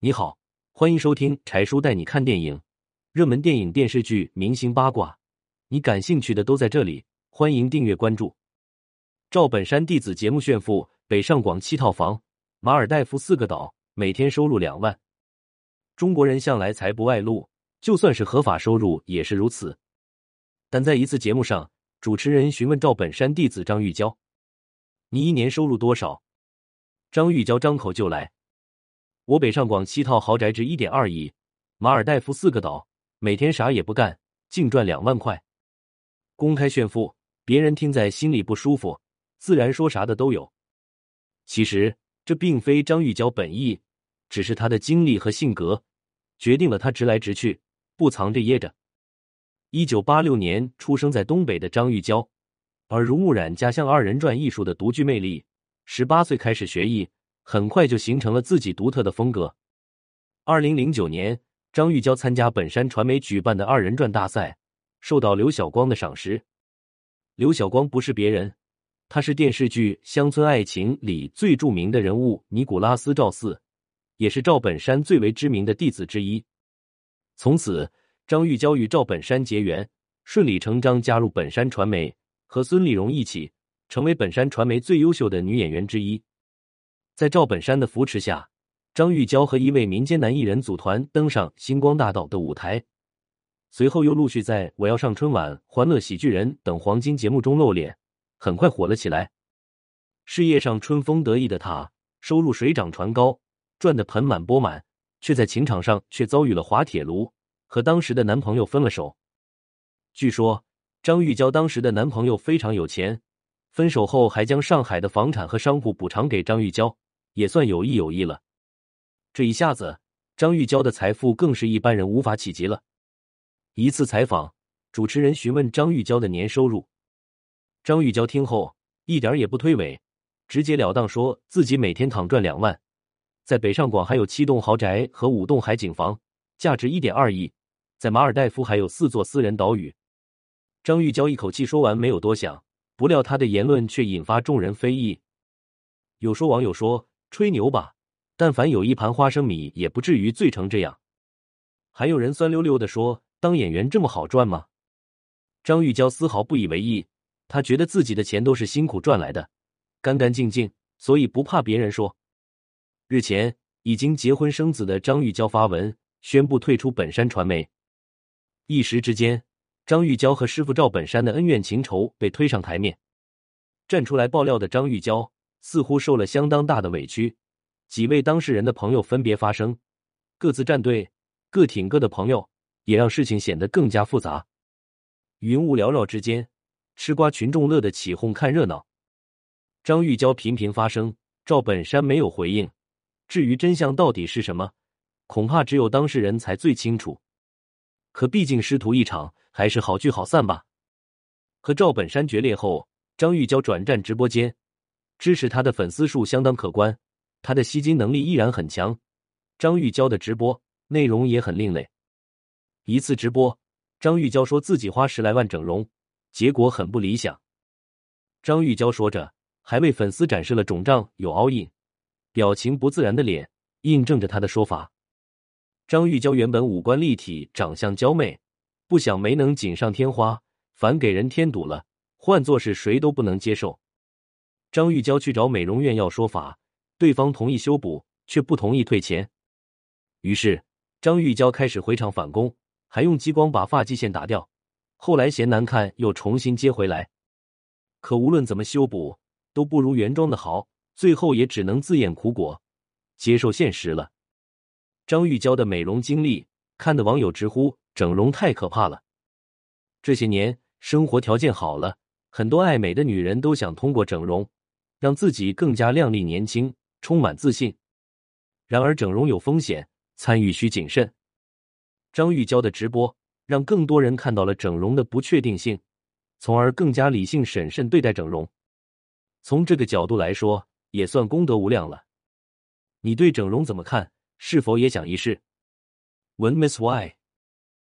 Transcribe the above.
你好，欢迎收听柴叔带你看电影，热门电影、电视剧、明星八卦，你感兴趣的都在这里。欢迎订阅关注。赵本山弟子节目炫富，北上广七套房，马尔代夫四个岛，每天收入两万。中国人向来财不外露，就算是合法收入也是如此。但在一次节目上，主持人询问赵本山弟子张玉娇：“你一年收入多少？”张玉娇张口就来：“我北上广七套豪宅值一点二亿，马尔代夫四个岛，每天啥也不干，净赚两万块。”公开炫富，别人听在心里不舒服，自然说啥的都有。其实这并非张玉娇本意，只是她的经历和性格决定了她直来直去，不藏着掖着。一九八六年出生在东北的张玉娇，耳濡目染家乡二人转艺术的独具魅力。十八岁开始学艺，很快就形成了自己独特的风格。二零零九年，张玉娇参加本山传媒举办的二人转大赛，受到刘晓光的赏识。刘晓光不是别人，他是电视剧《乡村爱情》里最著名的人物尼古拉斯赵四，也是赵本山最为知名的弟子之一。从此，张玉娇与赵本山结缘，顺理成章加入本山传媒，和孙丽蓉一起。成为本山传媒最优秀的女演员之一，在赵本山的扶持下，张玉娇和一位民间男艺人组团登上星光大道的舞台，随后又陆续在《我要上春晚》《欢乐喜剧人》等黄金节目中露脸，很快火了起来。事业上春风得意的她，收入水涨船高，赚得盆满钵满，却在情场上却遭遇了滑铁卢，和当时的男朋友分了手。据说张玉娇当时的男朋友非常有钱。分手后还将上海的房产和商铺补偿给张玉娇，也算有意有意了。这一下子，张玉娇的财富更是一般人无法企及了。一次采访，主持人询问张玉娇的年收入，张玉娇听后一点也不推诿，直截了当说自己每天躺赚两万，在北上广还有七栋豪宅和五栋海景房，价值一点二亿，在马尔代夫还有四座私人岛屿。张玉娇一口气说完，没有多想。不料她的言论却引发众人非议。有说网友说吹牛吧，但凡有一盘花生米，也不至于醉成这样。还有人酸溜溜的说，当演员这么好赚吗？张玉娇丝毫不以为意，她觉得自己的钱都是辛苦赚来的，干干净净，所以不怕别人说。日前，已经结婚生子的张玉娇发文宣布退出本山传媒，一时之间。张玉娇和师傅赵本山的恩怨情仇被推上台面，站出来爆料的张玉娇似乎受了相当大的委屈。几位当事人的朋友分别发声，各自站队，各挺各的朋友，也让事情显得更加复杂。云雾缭绕之间，吃瓜群众乐得起哄看热闹。张玉娇频频发声，赵本山没有回应。至于真相到底是什么，恐怕只有当事人才最清楚。可毕竟师徒一场，还是好聚好散吧。和赵本山决裂后，张玉娇转战直播间，支持他的粉丝数相当可观，他的吸金能力依然很强。张玉娇的直播内容也很另类。一次直播，张玉娇说自己花十来万整容，结果很不理想。张玉娇说着，还为粉丝展示了肿胀、有凹印、表情不自然的脸，印证着他的说法。张玉娇原本五官立体，长相娇媚，不想没能锦上添花，反给人添堵了。换做是谁都不能接受。张玉娇去找美容院要说法，对方同意修补，却不同意退钱。于是张玉娇开始回场反攻，还用激光把发际线打掉。后来嫌难看，又重新接回来。可无论怎么修补，都不如原装的好。最后也只能自咽苦果，接受现实了。张玉娇的美容经历，看得网友直呼整容太可怕了。这些年生活条件好了，很多爱美的女人都想通过整容，让自己更加靓丽年轻，充满自信。然而整容有风险，参与需谨慎。张玉娇的直播让更多人看到了整容的不确定性，从而更加理性审慎对待整容。从这个角度来说，也算功德无量了。你对整容怎么看？是否也想一试？文 Miss Y。